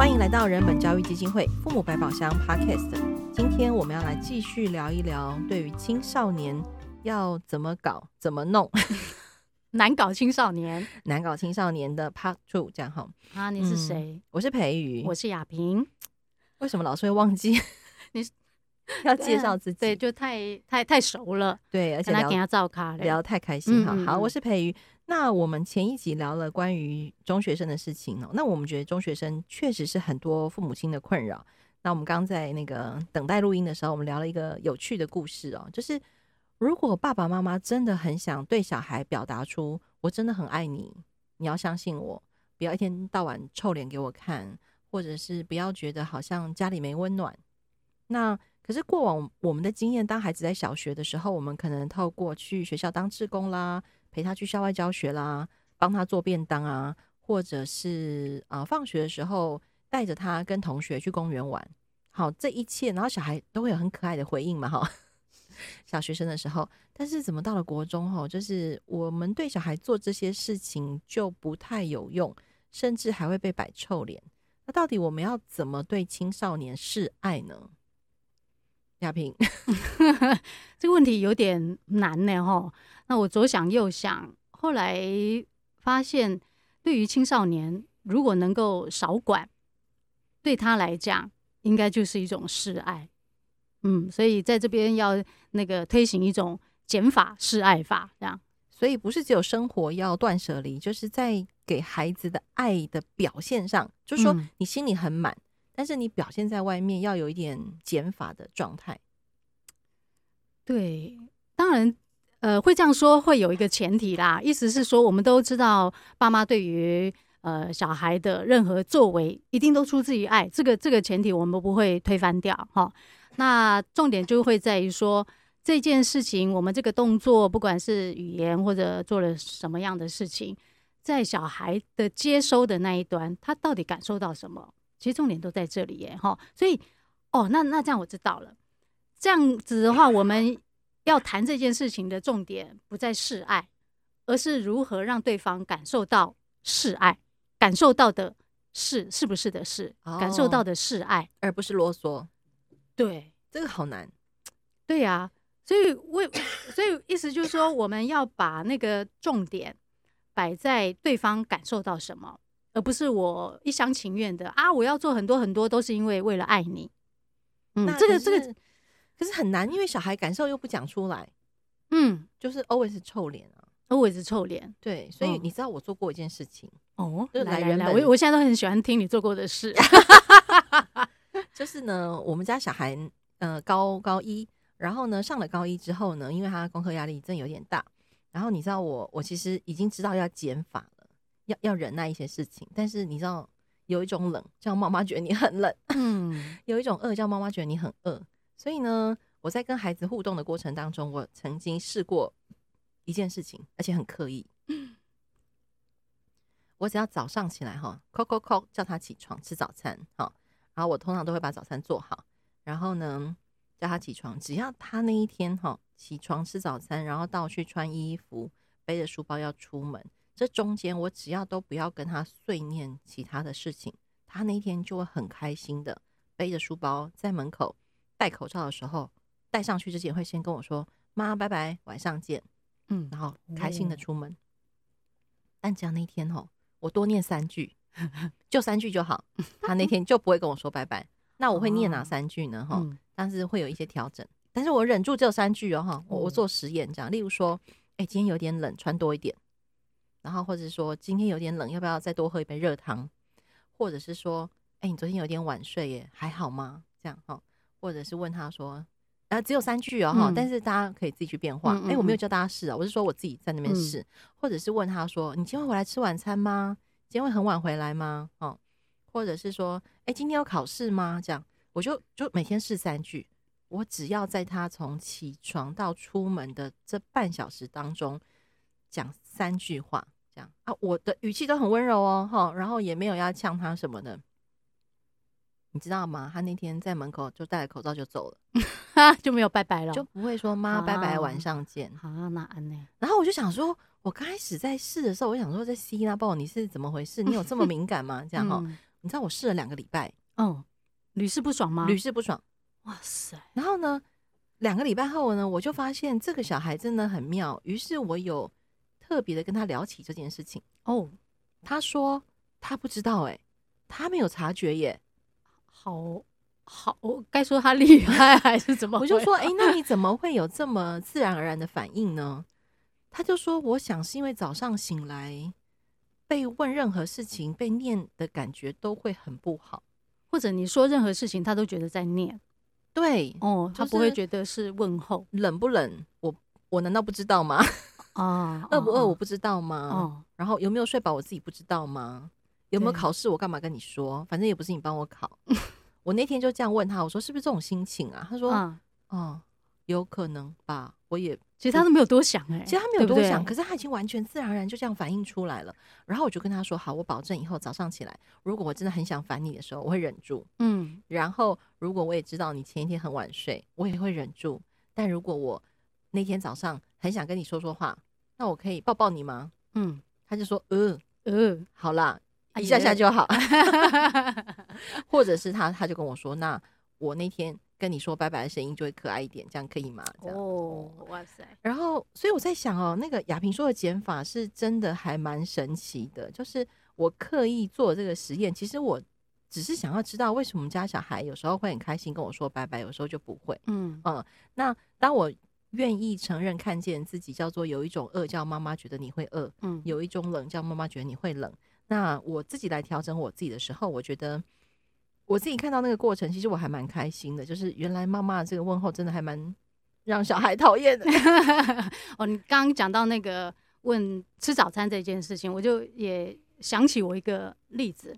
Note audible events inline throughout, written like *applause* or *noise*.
欢迎来到人本教育基金会父母百宝箱 Podcast。今天我们要来继续聊一聊，对于青少年要怎么搞、怎么弄，*laughs* 难搞青少年，*laughs* 难搞青少年的 Part Two，这样哈。啊，你是谁？嗯，我是培瑜，我是亚萍。为什么老是会忘记？*laughs* 你要介绍自己？对，就太太太熟了。对，而且聊他照咖聊得太开心哈。好，我是培瑜。那我们前一集聊了关于中学生的事情哦，那我们觉得中学生确实是很多父母亲的困扰。那我们刚在那个等待录音的时候，我们聊了一个有趣的故事哦，就是如果爸爸妈妈真的很想对小孩表达出“我真的很爱你”，你要相信我，不要一天到晚臭脸给我看，或者是不要觉得好像家里没温暖。那可是过往我们的经验，当孩子在小学的时候，我们可能透过去学校当志工啦。陪他去校外教学啦，帮他做便当啊，或者是啊，放学的时候带着他跟同学去公园玩。好，这一切，然后小孩都会有很可爱的回应嘛，哈。*laughs* 小学生的时候，但是怎么到了国中，哈，就是我们对小孩做这些事情就不太有用，甚至还会被摆臭脸。那到底我们要怎么对青少年示爱呢？亚萍，*laughs* 这个问题有点难呢，哈。那我左想右想，后来发现，对于青少年，如果能够少管，对他来讲，应该就是一种示爱。嗯，所以在这边要那个推行一种减法示爱法，这样。所以不是只有生活要断舍离，就是在给孩子的爱的表现上，就是说你心里很满，嗯，但是你表现在外面要有一点减法的状态。对，当然。呃，会这样说会有一个前提啦，意思是说，我们都知道爸妈对于呃小孩的任何作为，一定都出自于爱，这个这个前提我们不会推翻掉哈。那重点就会在于说，这件事情，我们这个动作，不管是语言或者做了什么样的事情，在小孩的接收的那一端，他到底感受到什么？其实重点都在这里耶哈。所以，哦，那那这样我知道了，这样子的话，我们。要谈这件事情的重点不在示爱，而是如何让对方感受到示爱，感受到的是是不是的是，感受到的示爱，而不是啰嗦。对，这个好难。对呀、啊，所以我所以意思就是说，我们要把那个重点摆在对方感受到什么，而不是我一厢情愿的啊，我要做很多很多都是因为为了爱你。嗯，这个这个。可是很难，因为小孩感受又不讲出来，嗯，就是 always 臭脸啊，always 臭脸。对，所以你知道我做过一件事情哦，就来来来，我我现在都很喜欢听你做过的事。*laughs* 就是呢，我们家小孩呃高高一，然后呢上了高一之后呢，因为他功课压力真的有点大，然后你知道我我其实已经知道要减法了，要要忍耐一些事情，但是你知道有一种冷叫妈妈觉得你很冷，嗯，*laughs* 有一种饿叫妈妈觉得你很饿。所以呢，我在跟孩子互动的过程当中，我曾经试过一件事情，而且很刻意。我只要早上起来哈，叩叩叩叫他起床吃早餐，好，然后我通常都会把早餐做好，然后呢叫他起床，只要他那一天哈起床吃早餐，然后到去穿衣服，背着书包要出门，这中间我只要都不要跟他碎念其他的事情，他那一天就会很开心的背着书包在门口。戴口罩的时候，戴上去之前会先跟我说：“妈，拜拜，晚上见。”嗯，然后开心的出门。但只要那天哦，我多念三句，*laughs* 就三句就好，*laughs* 他那天就不会跟我说拜拜。那我会念哪三句呢？哈，但是会有一些调整。但是我忍住只有三句哦，哈，我我做实验这样，例如说，哎，今天有点冷，穿多一点。然后或者说今天有点冷，要不要再多喝一杯热汤？或者是说，哎，你昨天有点晚睡耶，还好吗？这样哈。或者是问他说，啊，只有三句哦，哈、嗯，但是大家可以自己去变化。哎、嗯嗯嗯欸，我没有教大家试啊，我是说我自己在那边试、嗯。或者是问他说，你今天会回来吃晚餐吗？今天会很晚回来吗？哦，或者是说，哎、欸，今天要考试吗？这样，我就就每天试三句。我只要在他从起床到出门的这半小时当中讲三句话，这样啊，我的语气都很温柔哦，哈，然后也没有要呛他什么的。你知道吗？他那天在门口就戴了口罩就走了，*laughs* 就没有拜拜了，就不会说妈拜拜，晚上见。好，那安呢？然后我就想说，我刚开始在试的时候，我想说在 C 那报你是怎么回事？你有这么敏感吗？这样哈，你知道我试了两个礼拜，嗯，屡试不爽吗？屡试不爽。哇塞！然后呢，两个礼拜后呢，我就发现这个小孩真的很妙。于是我有特别的跟他聊起这件事情。哦，他说他不知道、欸，哎，他没有察觉耶。好好，我该说他厉害还是怎么？我就说，哎、欸，*laughs* 那你怎么会有这么自然而然的反应呢？他就说，我想是因为早上醒来被问任何事情、被念的感觉都会很不好，或者你说任何事情，他都觉得在念。对哦，他不会觉得是问候，冷不冷？我我难道不知道吗？啊，饿不饿？我不知道吗？哦，然后有没有睡饱？我自己不知道吗？有没有考试？我干嘛跟你说？反正也不是你帮我考。*laughs* 我那天就这样问他，我说是不是这种心情啊？他说，哦，有可能吧。我也其实他都没有多想哎，其实他没有多想，可是他已经完全自然而然就这样反应出来了。然后我就跟他说，好，我保证以后早上起来，如果我真的很想烦你的时候，我会忍住。嗯，然后如果我也知道你前一天很晚睡，我也会忍住。但如果我那天早上很想跟你说说话，那我可以抱抱你吗？嗯，他就说，呃呃，好啦。一下下就好，*laughs* 或者是他他就跟我说，那我那天跟你说拜拜的声音就会可爱一点，这样可以吗？这样哦，哇塞！然后，所以我在想哦，那个亚萍说的减法是真的还蛮神奇的。就是我刻意做这个实验，其实我只是想要知道为什么我们家小孩有时候会很开心跟我说拜拜，有时候就不会。嗯嗯，那当我愿意承认看见自己叫做有一种饿叫妈妈觉得你会饿，嗯，有一种冷叫妈妈觉得你会冷。那我自己来调整我自己的时候，我觉得我自己看到那个过程，其实我还蛮开心的。就是原来妈妈这个问候真的还蛮让小孩讨厌的。*laughs* 哦，你刚刚讲到那个问吃早餐这件事情，我就也想起我一个例子。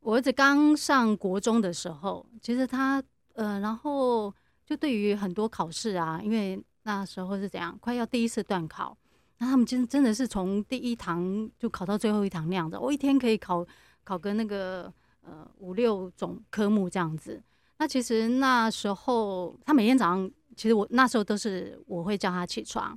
我儿子刚上国中的时候，其实他呃，然后就对于很多考试啊，因为那时候是怎样，快要第一次段考。那他们真真的是从第一堂就考到最后一堂那样子，我一天可以考考个那个呃五六种科目这样子。那其实那时候他每天早上，其实我那时候都是我会叫他起床，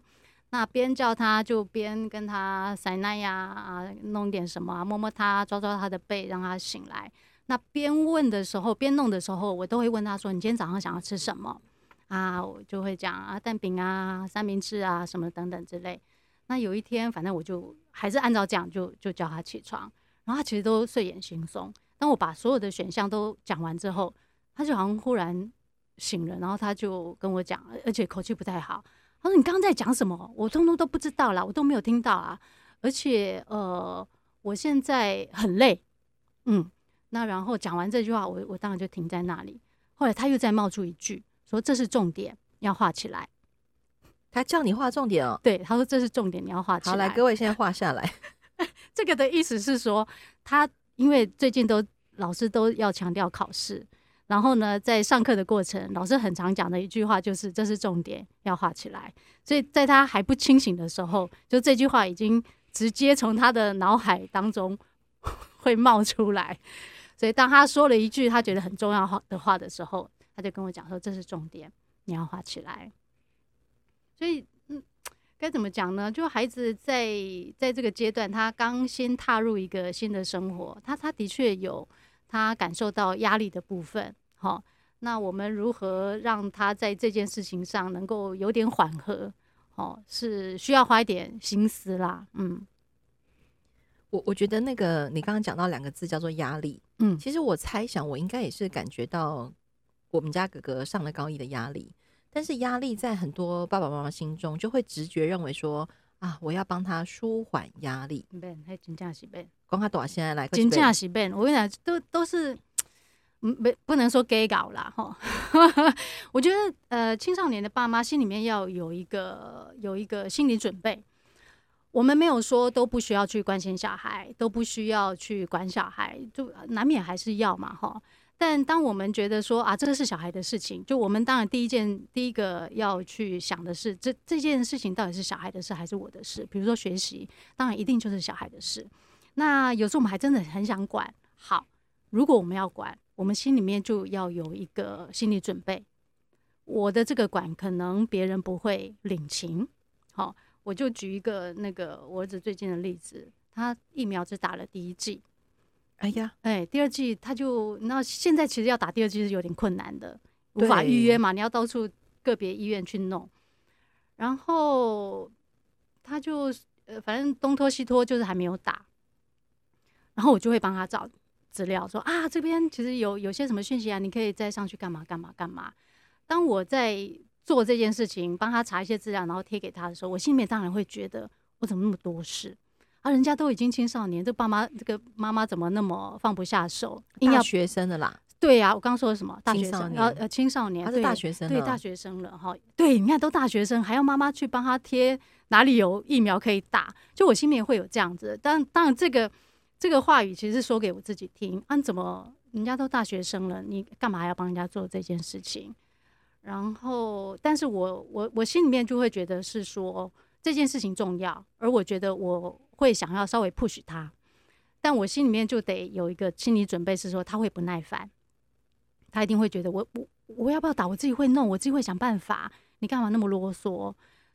那边叫他就边跟他塞奶呀啊，弄点什么，摸摸他，抓抓他的背，让他醒来。那边问的时候，边弄的时候，我都会问他说：“你今天早上想要吃什么？”啊，我就会讲啊，蛋饼啊，三明治啊，什么等等之类。那有一天，反正我就还是按照这样就，就叫他起床，然后他其实都睡眼惺忪。当我把所有的选项都讲完之后，他就好像忽然醒了，然后他就跟我讲，而且口气不太好，他说：“你刚刚在讲什么？我通通都不知道啦，我都没有听到啊！而且呃，我现在很累。”嗯，那然后讲完这句话，我我当然就停在那里。后来他又再冒出一句，说：“这是重点，要画起来。”他叫你画重点哦，对，他说这是重点，你要画起来。好，来，各位现在画下来。*laughs* 这个的意思是说，他因为最近都老师都要强调考试，然后呢，在上课的过程，老师很常讲的一句话就是这是重点，要画起来。所以在他还不清醒的时候，就这句话已经直接从他的脑海当中 *laughs* 会冒出来。所以当他说了一句他觉得很重要的话的时候，他就跟我讲说这是重点，你要画起来。所以，嗯，该怎么讲呢？就孩子在在这个阶段，他刚先踏入一个新的生活，他他的确有他感受到压力的部分。好，那我们如何让他在这件事情上能够有点缓和？哦，是需要花一点心思啦。嗯，我我觉得那个你刚刚讲到两个字叫做压力。嗯，其实我猜想，我应该也是感觉到我们家哥哥上了高一的压力。但是压力在很多爸爸妈妈心中，就会直觉认为说啊，我要帮他舒缓压力。还真正是变，光他多少现在来，真正是变。我跟你讲，都都是，嗯，没不能说给搞啦哈。*laughs* 我觉得呃，青少年的爸妈心里面要有一个有一个心理准备。我们没有说都不需要去关心小孩，都不需要去管小孩，就难免还是要嘛哈。但当我们觉得说啊，这个是小孩的事情，就我们当然第一件、第一个要去想的是，这这件事情到底是小孩的事还是我的事？比如说学习，当然一定就是小孩的事。那有时候我们还真的很想管。好，如果我们要管，我们心里面就要有一个心理准备。我的这个管可能别人不会领情。好，我就举一个那个我儿子最近的例子，他疫苗只打了第一剂。哎呀，哎，第二剂他就那现在其实要打第二剂是有点困难的，无法预约嘛，你要到处个别医院去弄。然后他就呃，反正东拖西拖，就是还没有打。然后我就会帮他找资料，说啊，这边其实有有些什么讯息啊，你可以再上去干嘛干嘛干嘛。当我在做这件事情，帮他查一些资料，然后贴给他的时候，我心里面当然会觉得，我怎么那么多事啊？人家都已经青少年，这爸妈这个妈妈怎么那么放不下手？大学生的啦，对呀、啊，我刚刚说的什么？大学生，然后呃青少年，他是大学生，对大学生了哈。对，你看都大学生，还要妈妈去帮他贴哪里有疫苗可以打？就我心里面会有这样子。但当然这个。这个话语其实是说给我自己听，啊，怎么人家都大学生了，你干嘛还要帮人家做这件事情？然后，但是我我我心里面就会觉得是说这件事情重要，而我觉得我会想要稍微 push 他，但我心里面就得有一个心理准备，是说他会不耐烦，他一定会觉得我我我要不要打，我自己会弄，我自己会想办法，你干嘛那么啰嗦？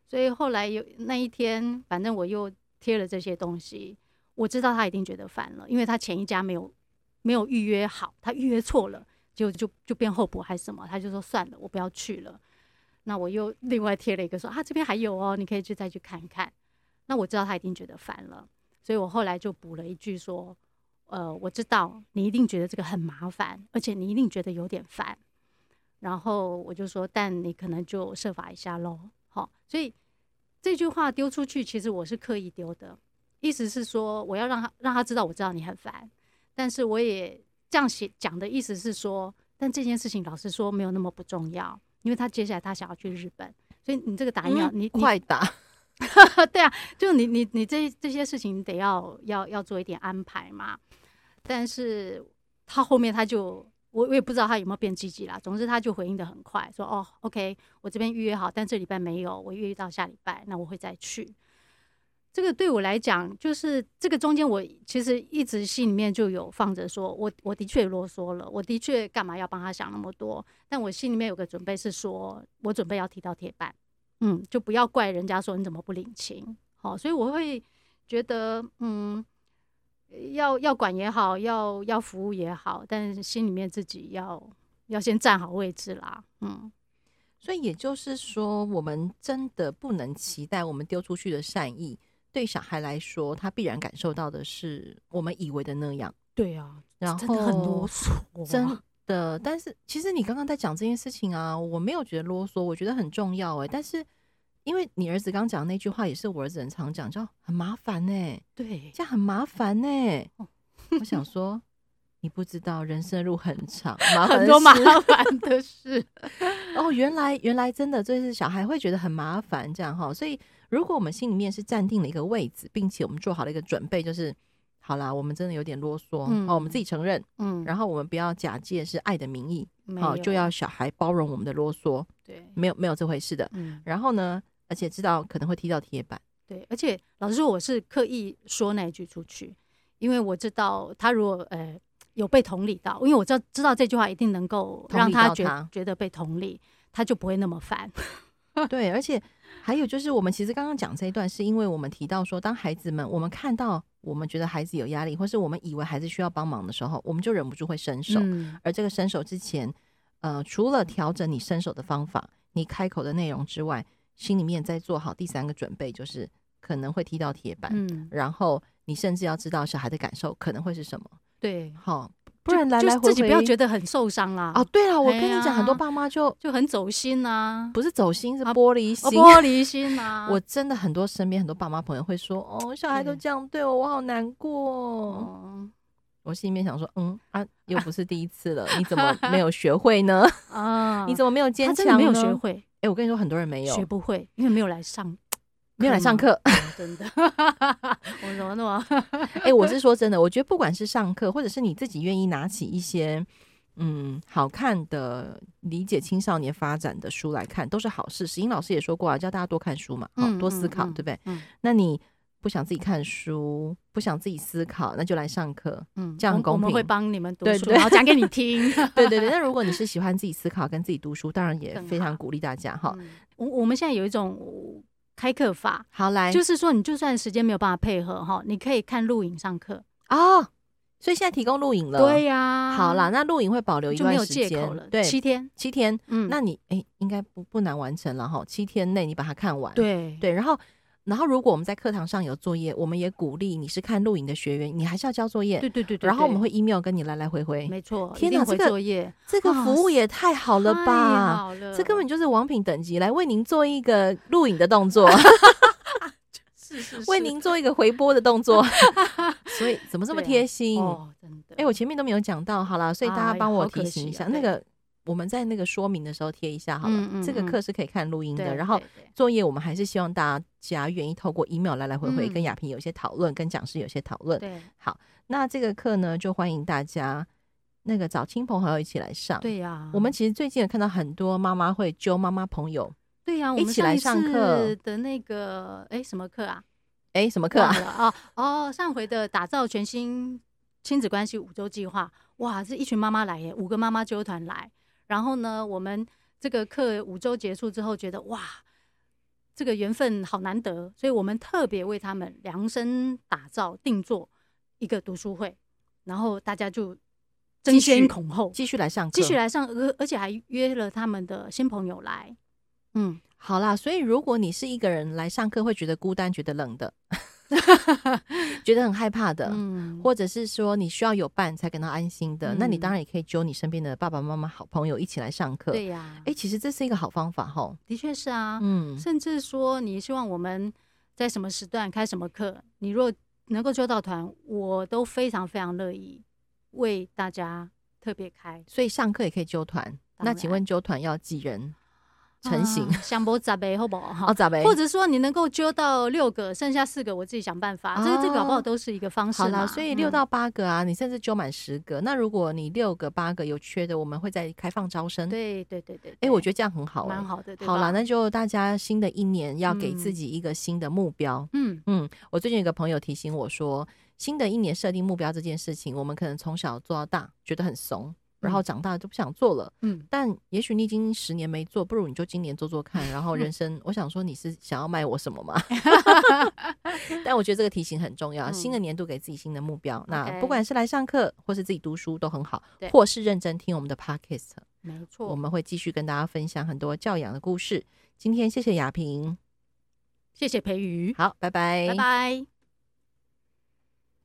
所以后来有那一天，反正我又贴了这些东西。我知道他一定觉得烦了，因为他前一家没有没有预约好，他预约错了，就就就变候补还是什么，他就说算了，我不要去了。那我又另外贴了一个说啊，这边还有哦，你可以去再去看一看。那我知道他一定觉得烦了，所以我后来就补了一句说，呃，我知道你一定觉得这个很麻烦，而且你一定觉得有点烦。然后我就说，但你可能就设法一下喽。好，所以这句话丢出去，其实我是刻意丢的。意思是说，我要让他让他知道，我知道你很烦，但是我也这样写讲的意思是说，但这件事情老实说没有那么不重要，因为他接下来他想要去日本，所以你这个打疫苗，嗯、你快打，*laughs* 对啊，就你你你这这些事情得要要要做一点安排嘛。但是他后面他就我我也不知道他有没有变积极啦，总之他就回应的很快，说哦，OK，我这边预约好，但这礼拜没有，我预约到下礼拜，那我会再去。这个对我来讲，就是这个中间，我其实一直心里面就有放着，说我我的确啰嗦了，我的确干嘛要帮他想那么多？但我心里面有个准备，是说我准备要提到铁板，嗯，就不要怪人家说你怎么不领情，好，所以我会觉得，嗯，要要管也好，要要服务也好，但是心里面自己要要先站好位置啦，嗯，所以也就是说，我们真的不能期待我们丢出去的善意。对小孩来说，他必然感受到的是我们以为的那样。对啊，然后真的很啰嗦啊，真的。但是其实你刚刚在讲这件事情啊，我没有觉得啰嗦，我觉得很重要哎。但是因为你儿子刚讲的那句话，也是我儿子很常讲，叫很麻烦哎。对，这样很麻烦哎。我想说，你不知道人生路很长，麻烦很多麻烦的事。*laughs* 哦，原来原来真的，就是小孩会觉得很麻烦这样哈，所以。如果我们心里面是站定了一个位置，并且我们做好了一个准备，就是好啦，我们真的有点啰嗦，嗯、哦，我们自己承认，嗯，然后我们不要假借是爱的名义，好、哦，就要小孩包容我们的啰嗦，对，没有没有这回事的，嗯，然后呢，而且知道可能会踢到铁板，对，而且老师说，我是刻意说那一句出去，因为我知道他如果呃有被同理到，因为我知道知道这句话一定能够让他觉他觉得被同理，他就不会那么烦。对，而且还有就是，我们其实刚刚讲这一段，是因为我们提到说，当孩子们我们看到我们觉得孩子有压力，或是我们以为孩子需要帮忙的时候，我们就忍不住会伸手。嗯、而这个伸手之前，呃，除了调整你伸手的方法、你开口的内容之外，心里面再做好第三个准备，就是可能会踢到铁板。嗯，然后你甚至要知道小孩的感受可能会是什么。对，好。不然来来回回自己不要觉得很受伤啊！哦，对了，我跟你讲，很多爸妈就就很走心呐，不是走心，是玻璃心，玻璃心呐！*laughs* 我真的很多身边很多爸妈朋友会说：“哦，小孩都这样对我，我好难过。”我心里面想说：“嗯啊，又不是第一次了，你怎么 *laughs* 没有学会呢？啊，你怎么没有坚强呢？没有学会？哎，我跟你说，很多人没有学不会，因为没有来上。”没有来上课，真的，*laughs* 我怎么那么？*laughs* 哎，我是说真的，我觉得不管是上课，或者是你自己愿意拿起一些嗯好看的理解青少年发展的书来看，都是好事。石英老师也说过啊，叫大家多看书嘛，好多思考，对不对？嗯。那你不想自己看书，不想自己思考，那就来上课，嗯，这样很公平。我们会帮你们读书，然后讲给你听。*laughs* 对对对。那如果你是喜欢自己思考跟自己读书，当然也非常鼓励大家哈。我我们现在有一种。开课法，好来，就是说，你就算时间没有办法配合哈，你可以看录影上课哦。所以现在提供录影了。对呀、啊，好啦，那录影会保留一段时间了，对，七天，七天。嗯，那你哎、欸，应该不不难完成了哈，七天内你把它看完。对对，然后。然后，如果我们在课堂上有作业，我们也鼓励你是看录影的学员，你还是要交作业。对对对对。然后我们会 email 跟你来来回回。没错。天哪，这个作业，这个服务也太好了吧！太好了，这根本就是王品等级，来为您做一个录影的动作。*laughs* *laughs* 是是是。为您做一个回播的动作。*laughs* 所以怎么这么贴心？哦，真的。哎，我前面都没有讲到，好了，所以大家帮我提醒一下那个。我们在那个说明的时候贴一下好了，嗯嗯嗯，这个课是可以看录音的。然后作业我们还是希望大家愿意透过 email 来来回回跟亚萍有一些讨论，嗯、跟讲师有些讨论。对，好，那这个课呢，就欢迎大家那个找亲朋好友一起来上。对呀、啊，我们其实最近也看到很多妈妈会揪妈妈朋友，对呀、啊，一起来上课的那个哎什么课啊？哎什么课啊？哦哦，上回的打造全新亲子关系五周计划，哇，是一群妈妈来耶，五个妈妈揪团来。然后呢，我们这个课五周结束之后，觉得哇，这个缘分好难得，所以我们特别为他们量身打造、定做一个读书会，然后大家就争先恐后继续来上课，继续来上，而而且还约了他们的新朋友来。嗯，好啦，所以如果你是一个人来上课，会觉得孤单、觉得冷的。*laughs* 觉得很害怕的，嗯，或者是说你需要有伴才感到安心的，嗯，那你当然也可以揪你身边的爸爸妈妈、好朋友一起来上课。对呀，哎，其实这是一个好方法哈。的确是啊，嗯，甚至说你希望我们在什么时段开什么课，你若能够揪到团，我都非常非常乐意为大家特别开。所以上课也可以揪团。那请问揪团要几人？成型，想不咋呗，好不好？*laughs* 哦咋呗？或者说你能够揪到六个，剩下四个我自己想办法。这个这个搞不好都是一个方式。好啦，所以六到八个啊，你甚至揪满十个。那如果你六个八个有缺的，我们会再开放招生。对对对对。哎，我觉得这样很好，蛮好的。好啦，那就大家新的一年要给自己一个新的目标。嗯嗯，我最近有个朋友提醒我说，新的一年设定目标这件事情，我们可能从小做到大，觉得很怂。然后长大就不想做了，嗯，但也许你已经十年没做，不如你就今年做做看。然后人 *laughs* 生，嗯、我想说你是想要卖我什么吗？*laughs* 但我觉得这个提醒很重要，嗯、新的年度给自己新的目标。嗯、那不管是来上课，或是自己读书都很好，或是认真听我们的 podcast，没错，我们会继续跟大家分享很多教养的故事。今天谢谢雅萍，谢谢培瑜，好，拜拜，拜拜。